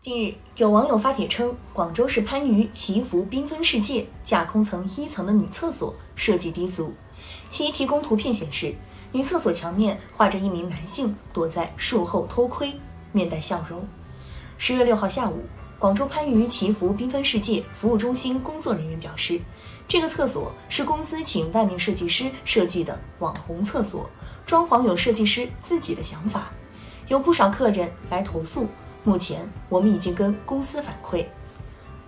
近日，有网友发帖称，广州市番禺祈福缤纷世界架空层一层的女厕所设计低俗。其提供图片显示，女厕所墙面画着一名男性躲在树后偷窥，面带笑容。十月六号下午，广州番禺祈福缤纷世界服务中心工作人员表示，这个厕所是公司请外面设计师设计的网红厕所，装潢有设计师自己的想法。有不少客人来投诉。目前，我们已经跟公司反馈，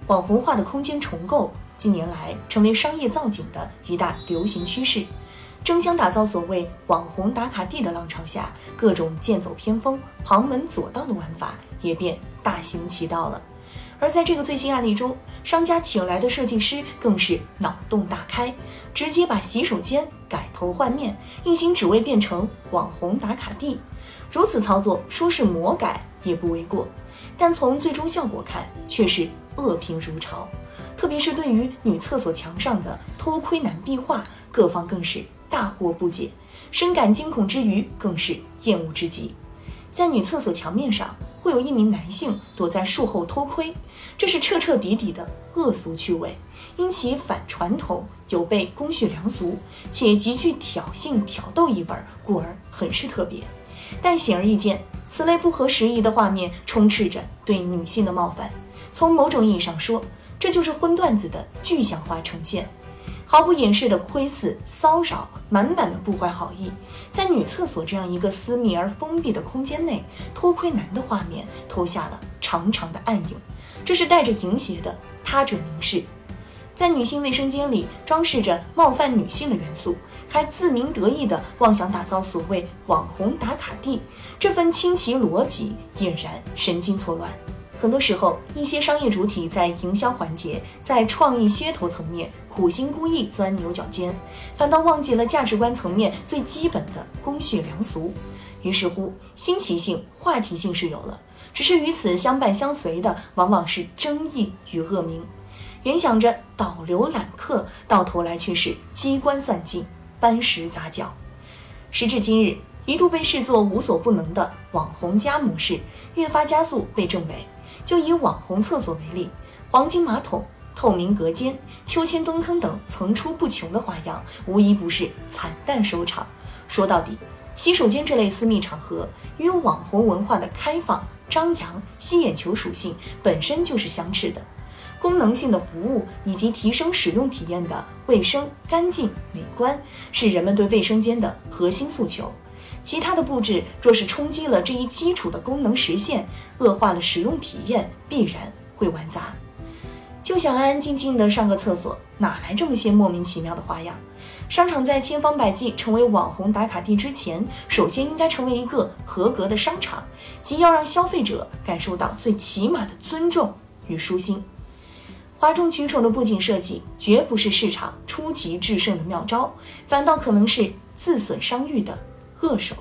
网红化的空间重构近年来成为商业造景的一大流行趋势。争相打造所谓网红打卡地的浪潮下，各种剑走偏锋、旁门左道的玩法也便大行其道了。而在这个最新案例中，商家请来的设计师更是脑洞大开，直接把洗手间改头换面，一心只为变成网红打卡地。如此操作，说是魔改。也不为过，但从最终效果看，却是恶评如潮。特别是对于女厕所墙上的偷窥男壁画，各方更是大惑不解，深感惊恐之余，更是厌恶之极。在女厕所墙面上，会有一名男性躲在树后偷窥，这是彻彻底底的恶俗趣味。因其反传统，有悖公序良俗，且极具挑衅挑逗意味，故而很是特别。但显而易见。此类不合时宜的画面充斥着对女性的冒犯，从某种意义上说，这就是荤段子的具象化呈现，毫不掩饰的窥视、骚扰，满满的不怀好意。在女厕所这样一个私密而封闭的空间内，偷窥男的画面投下了长长的暗影，这是带着淫邪的他者凝视。在女性卫生间里装饰着冒犯女性的元素。还自鸣得意地妄想打造所谓网红打卡地，这份清奇逻辑俨然神经错乱。很多时候，一些商业主体在营销环节、在创意噱头层面苦心孤诣钻牛角尖，反倒忘记了价值观层面最基本的公序良俗。于是乎，新奇性、话题性是有了，只是与此相伴相随的，往往是争议与恶名。原想着导流揽客，到头来却是机关算尽。搬石砸脚，时至今日，一度被视作无所不能的网红加模式，越发加速被证伪。就以网红厕所为例，黄金马桶、透明隔间、秋千蹲坑等层出不穷的花样，无一不是惨淡收场。说到底，洗手间这类私密场合与网红文化的开放、张扬、吸眼球属性本身就是相斥的。功能性的服务以及提升使用体验的卫生、干净、美观，是人们对卫生间的核心诉求。其他的布置若是冲击了这一基础的功能实现，恶化了使用体验，必然会玩砸。就想安安静静的上个厕所，哪来这么些莫名其妙的花样？商场在千方百计成为网红打卡地之前，首先应该成为一个合格的商场，即要让消费者感受到最起码的尊重与舒心。哗众取宠的布景设计绝不是市场出奇制胜的妙招，反倒可能是自损商誉的恶手。